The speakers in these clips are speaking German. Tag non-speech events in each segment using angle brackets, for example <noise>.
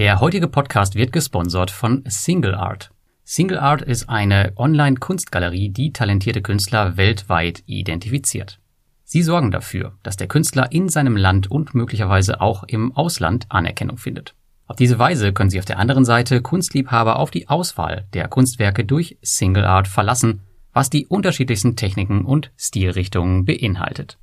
Der heutige Podcast wird gesponsert von Single Art. Single Art ist eine Online-Kunstgalerie, die talentierte Künstler weltweit identifiziert. Sie sorgen dafür, dass der Künstler in seinem Land und möglicherweise auch im Ausland Anerkennung findet. Auf diese Weise können Sie auf der anderen Seite Kunstliebhaber auf die Auswahl der Kunstwerke durch Single Art verlassen, was die unterschiedlichsten Techniken und Stilrichtungen beinhaltet.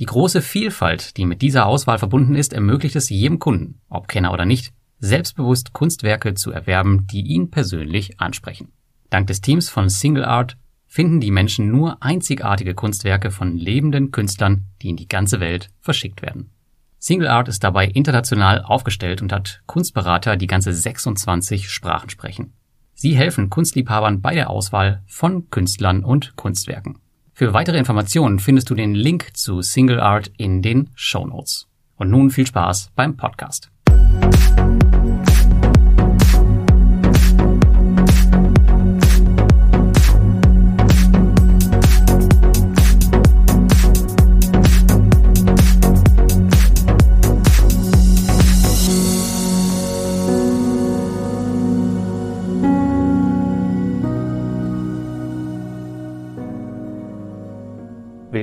Die große Vielfalt, die mit dieser Auswahl verbunden ist, ermöglicht es jedem Kunden, ob Kenner oder nicht, selbstbewusst Kunstwerke zu erwerben, die ihn persönlich ansprechen. Dank des Teams von Single Art finden die Menschen nur einzigartige Kunstwerke von lebenden Künstlern, die in die ganze Welt verschickt werden. Single Art ist dabei international aufgestellt und hat Kunstberater, die ganze 26 Sprachen sprechen. Sie helfen Kunstliebhabern bei der Auswahl von Künstlern und Kunstwerken. Für weitere Informationen findest du den Link zu Single Art in den Show Notes. Und nun viel Spaß beim Podcast.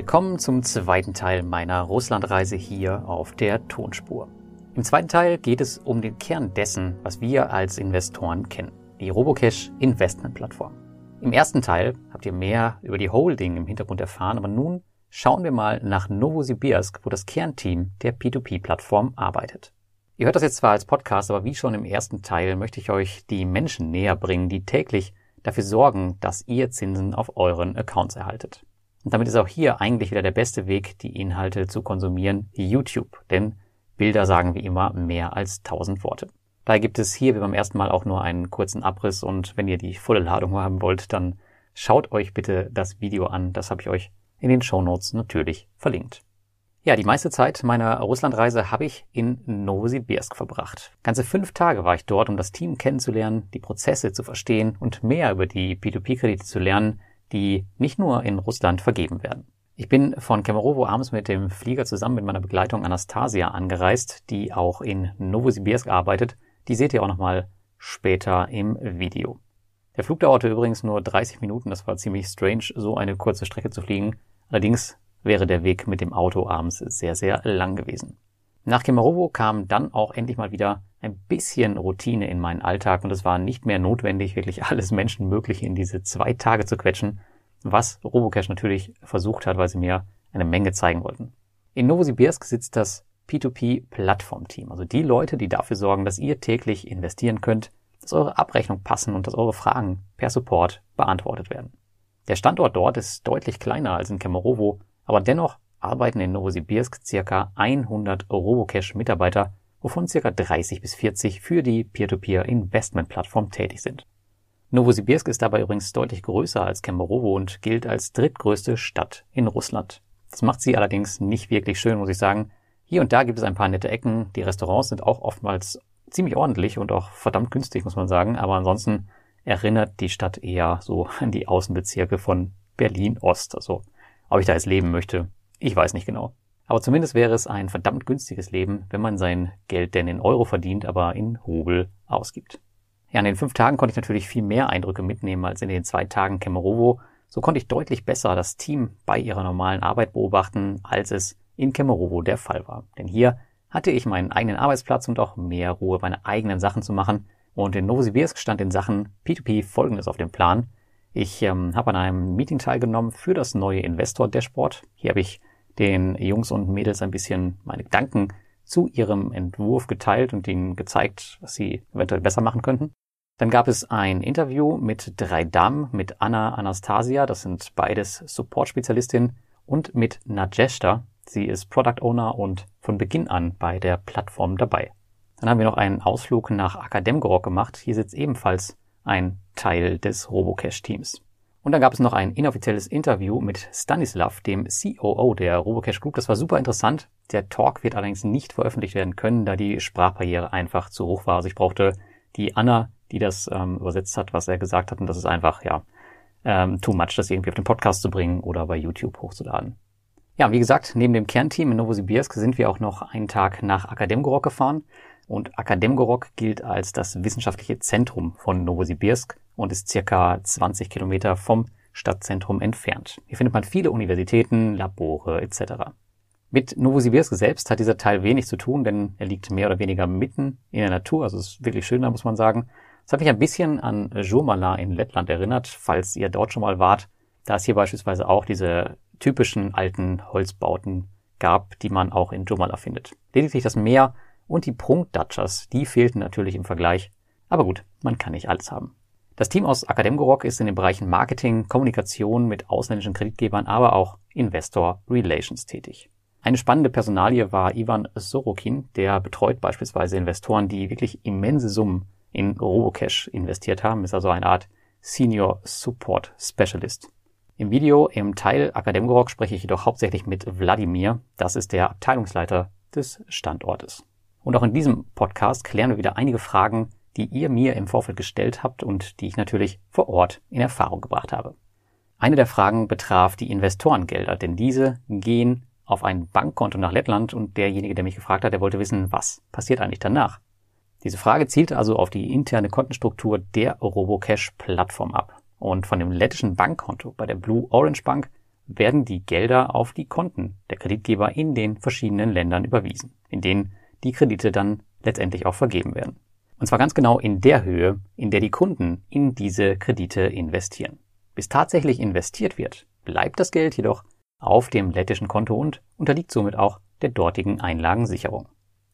Willkommen zum zweiten Teil meiner Russlandreise hier auf der Tonspur. Im zweiten Teil geht es um den Kern dessen, was wir als Investoren kennen, die Robocash Investment Plattform. Im ersten Teil habt ihr mehr über die Holding im Hintergrund erfahren, aber nun schauen wir mal nach Novosibirsk, wo das Kernteam der P2P-Plattform arbeitet. Ihr hört das jetzt zwar als Podcast, aber wie schon im ersten Teil möchte ich euch die Menschen näher bringen, die täglich dafür sorgen, dass ihr Zinsen auf euren Accounts erhaltet. Und damit ist auch hier eigentlich wieder der beste Weg, die Inhalte zu konsumieren, YouTube. Denn Bilder sagen wie immer mehr als tausend Worte. Daher gibt es hier wie beim ersten Mal auch nur einen kurzen Abriss und wenn ihr die volle Ladung haben wollt, dann schaut euch bitte das Video an. Das habe ich euch in den Show Notes natürlich verlinkt. Ja, die meiste Zeit meiner Russlandreise habe ich in Novosibirsk verbracht. Ganze fünf Tage war ich dort, um das Team kennenzulernen, die Prozesse zu verstehen und mehr über die P2P-Kredite zu lernen, die nicht nur in Russland vergeben werden. Ich bin von Kemerovo abends mit dem Flieger zusammen mit meiner Begleitung Anastasia angereist, die auch in Novosibirsk arbeitet. Die seht ihr auch nochmal später im Video. Der Flug dauerte übrigens nur 30 Minuten, das war ziemlich strange, so eine kurze Strecke zu fliegen. Allerdings wäre der Weg mit dem Auto abends sehr, sehr lang gewesen. Nach Kemerovo kam dann auch endlich mal wieder ein bisschen Routine in meinen Alltag und es war nicht mehr notwendig, wirklich alles Menschenmögliche in diese zwei Tage zu quetschen, was Robocash natürlich versucht hat, weil sie mir eine Menge zeigen wollten. In Novosibirsk sitzt das P2P-Plattform-Team, also die Leute, die dafür sorgen, dass ihr täglich investieren könnt, dass eure Abrechnung passen und dass eure Fragen per Support beantwortet werden. Der Standort dort ist deutlich kleiner als in Kemerovo, aber dennoch arbeiten in Novosibirsk circa 100 Robocash-Mitarbeiter, wovon circa 30 bis 40 für die Peer-to-Peer-Investment-Plattform tätig sind. Novosibirsk ist dabei übrigens deutlich größer als Kemerovo und gilt als drittgrößte Stadt in Russland. Das macht sie allerdings nicht wirklich schön, muss ich sagen. Hier und da gibt es ein paar nette Ecken. Die Restaurants sind auch oftmals ziemlich ordentlich und auch verdammt günstig, muss man sagen. Aber ansonsten erinnert die Stadt eher so an die Außenbezirke von Berlin Ost. Also, ob ich da jetzt leben möchte, ich weiß nicht genau. Aber zumindest wäre es ein verdammt günstiges Leben, wenn man sein Geld denn in Euro verdient, aber in Rubel ausgibt. Ja, an den fünf Tagen konnte ich natürlich viel mehr Eindrücke mitnehmen als in den zwei Tagen Kemerovo. So konnte ich deutlich besser das Team bei ihrer normalen Arbeit beobachten, als es in Kemerovo der Fall war. Denn hier hatte ich meinen eigenen Arbeitsplatz und auch mehr Ruhe, meine eigenen Sachen zu machen. Und in Novosibirsk stand in Sachen P2P folgendes auf dem Plan. Ich ähm, habe an einem Meeting teilgenommen für das neue Investor Dashboard. Hier habe ich den Jungs und Mädels ein bisschen meine Gedanken zu ihrem Entwurf geteilt und ihnen gezeigt, was sie eventuell besser machen könnten. Dann gab es ein Interview mit drei Damen, mit Anna Anastasia, das sind beides Support-Spezialistinnen, und mit Najeshta, sie ist Product Owner und von Beginn an bei der Plattform dabei. Dann haben wir noch einen Ausflug nach Akademgorok gemacht. Hier sitzt ebenfalls ein Teil des Robocash-Teams. Und dann gab es noch ein inoffizielles Interview mit Stanislav, dem COO der Robocash Group. Das war super interessant. Der Talk wird allerdings nicht veröffentlicht werden können, da die Sprachbarriere einfach zu hoch war. Also ich brauchte die Anna, die das ähm, übersetzt hat, was er gesagt hat. Und das ist einfach, ja, ähm, too much, das irgendwie auf den Podcast zu bringen oder bei YouTube hochzuladen. Ja, wie gesagt, neben dem Kernteam in Novosibirsk sind wir auch noch einen Tag nach Akademgorok gefahren. und Akademgorok gilt als das wissenschaftliche Zentrum von Novosibirsk und ist circa 20 Kilometer vom Stadtzentrum entfernt. Hier findet man viele Universitäten, Labore etc. Mit Novosibirsk selbst hat dieser Teil wenig zu tun, denn er liegt mehr oder weniger mitten in der Natur, also ist wirklich schön, da muss man sagen. Es hat mich ein bisschen an Jomala in Lettland erinnert, falls ihr dort schon mal wart. Da es hier beispielsweise auch diese typischen alten Holzbauten gab, die man auch in Jomala findet. Lediglich das Meer und die Prunkdatschers, die fehlten natürlich im Vergleich. Aber gut, man kann nicht alles haben. Das Team aus Akademgorok ist in den Bereichen Marketing, Kommunikation mit ausländischen Kreditgebern, aber auch Investor Relations tätig. Eine spannende Personalie war Ivan Sorokin, der betreut beispielsweise Investoren, die wirklich immense Summen in Robocash investiert haben, ist also eine Art Senior Support Specialist. Im Video im Teil Akademgorok spreche ich jedoch hauptsächlich mit Wladimir, das ist der Abteilungsleiter des Standortes. Und auch in diesem Podcast klären wir wieder einige Fragen, die ihr mir im Vorfeld gestellt habt und die ich natürlich vor Ort in Erfahrung gebracht habe. Eine der Fragen betraf die Investorengelder, denn diese gehen auf ein Bankkonto nach Lettland und derjenige, der mich gefragt hat, der wollte wissen, was passiert eigentlich danach. Diese Frage zielte also auf die interne Kontenstruktur der Robocash-Plattform ab. Und von dem lettischen Bankkonto bei der Blue Orange Bank werden die Gelder auf die Konten der Kreditgeber in den verschiedenen Ländern überwiesen, in denen die Kredite dann letztendlich auch vergeben werden. Und zwar ganz genau in der Höhe, in der die Kunden in diese Kredite investieren. Bis tatsächlich investiert wird, bleibt das Geld jedoch auf dem lettischen Konto und unterliegt somit auch der dortigen Einlagensicherung.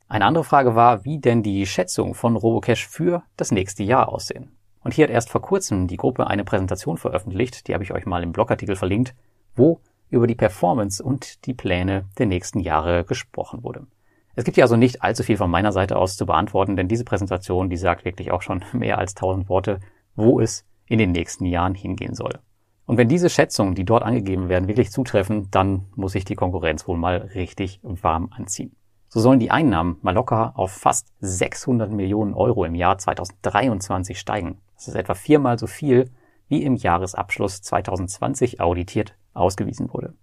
Eine andere Frage war, wie denn die Schätzung von Robocash für das nächste Jahr aussehen. Und hier hat erst vor kurzem die Gruppe eine Präsentation veröffentlicht, die habe ich euch mal im Blogartikel verlinkt, wo über die Performance und die Pläne der nächsten Jahre gesprochen wurde. Es gibt hier also nicht allzu viel von meiner Seite aus zu beantworten, denn diese Präsentation, die sagt wirklich auch schon <laughs> mehr als tausend Worte, wo es in den nächsten Jahren hingehen soll. Und wenn diese Schätzungen, die dort angegeben werden, wirklich zutreffen, dann muss sich die Konkurrenz wohl mal richtig warm anziehen. So sollen die Einnahmen mal locker auf fast 600 Millionen Euro im Jahr 2023 steigen. Das ist etwa viermal so viel, wie im Jahresabschluss 2020 auditiert ausgewiesen wurde.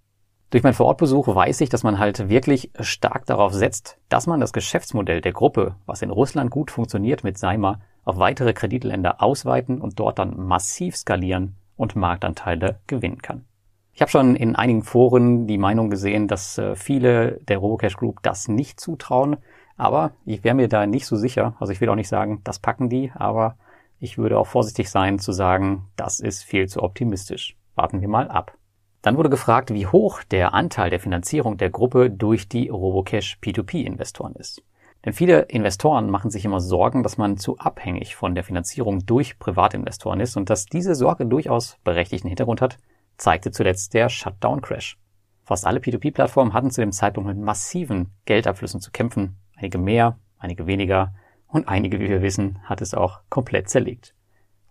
Durch meinen Vorortbesuch weiß ich, dass man halt wirklich stark darauf setzt, dass man das Geschäftsmodell der Gruppe, was in Russland gut funktioniert mit Seimer, auf weitere Kreditländer ausweiten und dort dann massiv skalieren und Marktanteile gewinnen kann. Ich habe schon in einigen Foren die Meinung gesehen, dass äh, viele der Robocash Group das nicht zutrauen, aber ich wäre mir da nicht so sicher. Also ich will auch nicht sagen, das packen die, aber ich würde auch vorsichtig sein zu sagen, das ist viel zu optimistisch. Warten wir mal ab. Dann wurde gefragt, wie hoch der Anteil der Finanzierung der Gruppe durch die Robocash P2P-Investoren ist. Denn viele Investoren machen sich immer Sorgen, dass man zu abhängig von der Finanzierung durch Privatinvestoren ist und dass diese Sorge durchaus berechtigten Hintergrund hat, zeigte zuletzt der Shutdown-Crash. Fast alle P2P-Plattformen hatten zu dem Zeitpunkt mit massiven Geldabflüssen zu kämpfen, einige mehr, einige weniger und einige, wie wir wissen, hat es auch komplett zerlegt.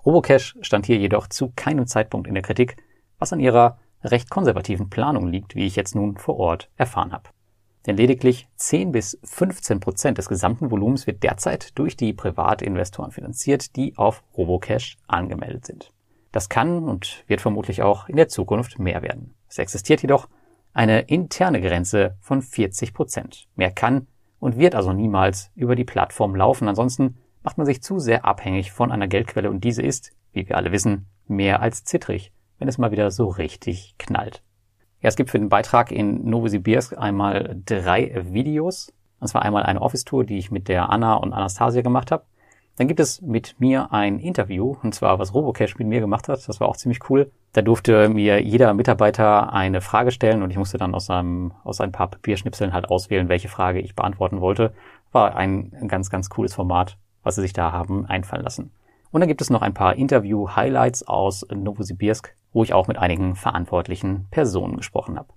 Robocash stand hier jedoch zu keinem Zeitpunkt in der Kritik, was an ihrer recht konservativen Planung liegt, wie ich jetzt nun vor Ort erfahren habe. Denn lediglich 10 bis 15 Prozent des gesamten Volumens wird derzeit durch die Privatinvestoren finanziert, die auf Robocash angemeldet sind. Das kann und wird vermutlich auch in der Zukunft mehr werden. Es existiert jedoch eine interne Grenze von 40 Prozent. Mehr kann und wird also niemals über die Plattform laufen. Ansonsten macht man sich zu sehr abhängig von einer Geldquelle und diese ist, wie wir alle wissen, mehr als zittrig wenn es mal wieder so richtig knallt. Ja, es gibt für den Beitrag in Novosibirsk einmal drei Videos. Und zwar einmal eine Office-Tour, die ich mit der Anna und Anastasia gemacht habe. Dann gibt es mit mir ein Interview, und zwar was Robocash mit mir gemacht hat. Das war auch ziemlich cool. Da durfte mir jeder Mitarbeiter eine Frage stellen und ich musste dann aus einem, aus ein paar Papierschnipseln halt auswählen, welche Frage ich beantworten wollte. War ein ganz, ganz cooles Format, was sie sich da haben einfallen lassen. Und dann gibt es noch ein paar Interview-Highlights aus Novosibirsk, wo ich auch mit einigen verantwortlichen Personen gesprochen habe.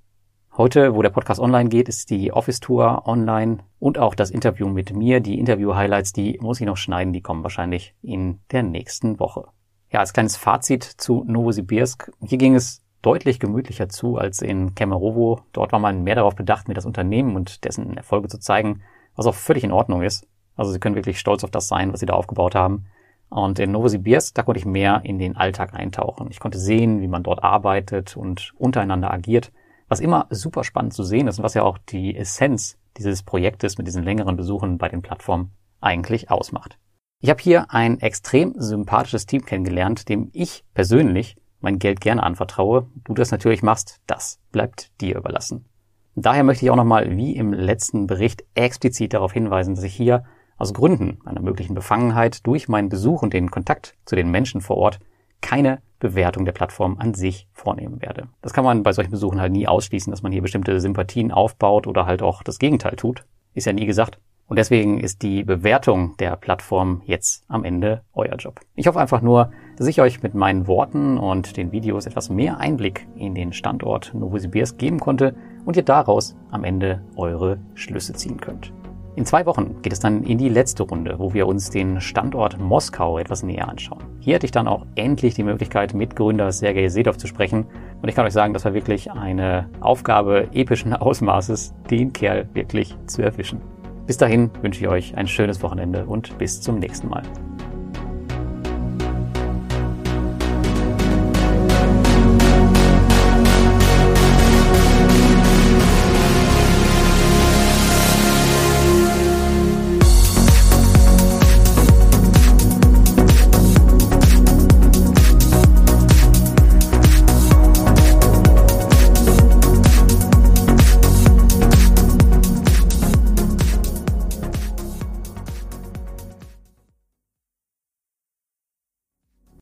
Heute, wo der Podcast online geht, ist die Office-Tour online und auch das Interview mit mir. Die Interview-Highlights, die muss ich noch schneiden, die kommen wahrscheinlich in der nächsten Woche. Ja, als kleines Fazit zu Novosibirsk. Hier ging es deutlich gemütlicher zu als in Kemerovo. Dort war man mehr darauf bedacht, mir das Unternehmen und dessen Erfolge zu zeigen, was auch völlig in Ordnung ist. Also sie können wirklich stolz auf das sein, was sie da aufgebaut haben. Und in Novosibirsk, da konnte ich mehr in den Alltag eintauchen. Ich konnte sehen, wie man dort arbeitet und untereinander agiert, was immer super spannend zu sehen ist und was ja auch die Essenz dieses Projektes mit diesen längeren Besuchen bei den Plattformen eigentlich ausmacht. Ich habe hier ein extrem sympathisches Team kennengelernt, dem ich persönlich mein Geld gerne anvertraue. Du das natürlich machst, das bleibt dir überlassen. Daher möchte ich auch nochmal, wie im letzten Bericht, explizit darauf hinweisen, dass ich hier aus Gründen einer möglichen Befangenheit durch meinen Besuch und den Kontakt zu den Menschen vor Ort keine Bewertung der Plattform an sich vornehmen werde. Das kann man bei solchen Besuchen halt nie ausschließen, dass man hier bestimmte Sympathien aufbaut oder halt auch das Gegenteil tut. Ist ja nie gesagt. Und deswegen ist die Bewertung der Plattform jetzt am Ende euer Job. Ich hoffe einfach nur, dass ich euch mit meinen Worten und den Videos etwas mehr Einblick in den Standort Novosibirsk geben konnte und ihr daraus am Ende eure Schlüsse ziehen könnt. In zwei Wochen geht es dann in die letzte Runde, wo wir uns den Standort Moskau etwas näher anschauen. Hier hatte ich dann auch endlich die Möglichkeit, mit Gründer Sergei Sedov zu sprechen. Und ich kann euch sagen, das war wirklich eine Aufgabe epischen <laughs> Ausmaßes, den Kerl wirklich zu erwischen. Bis dahin wünsche ich euch ein schönes Wochenende und bis zum nächsten Mal.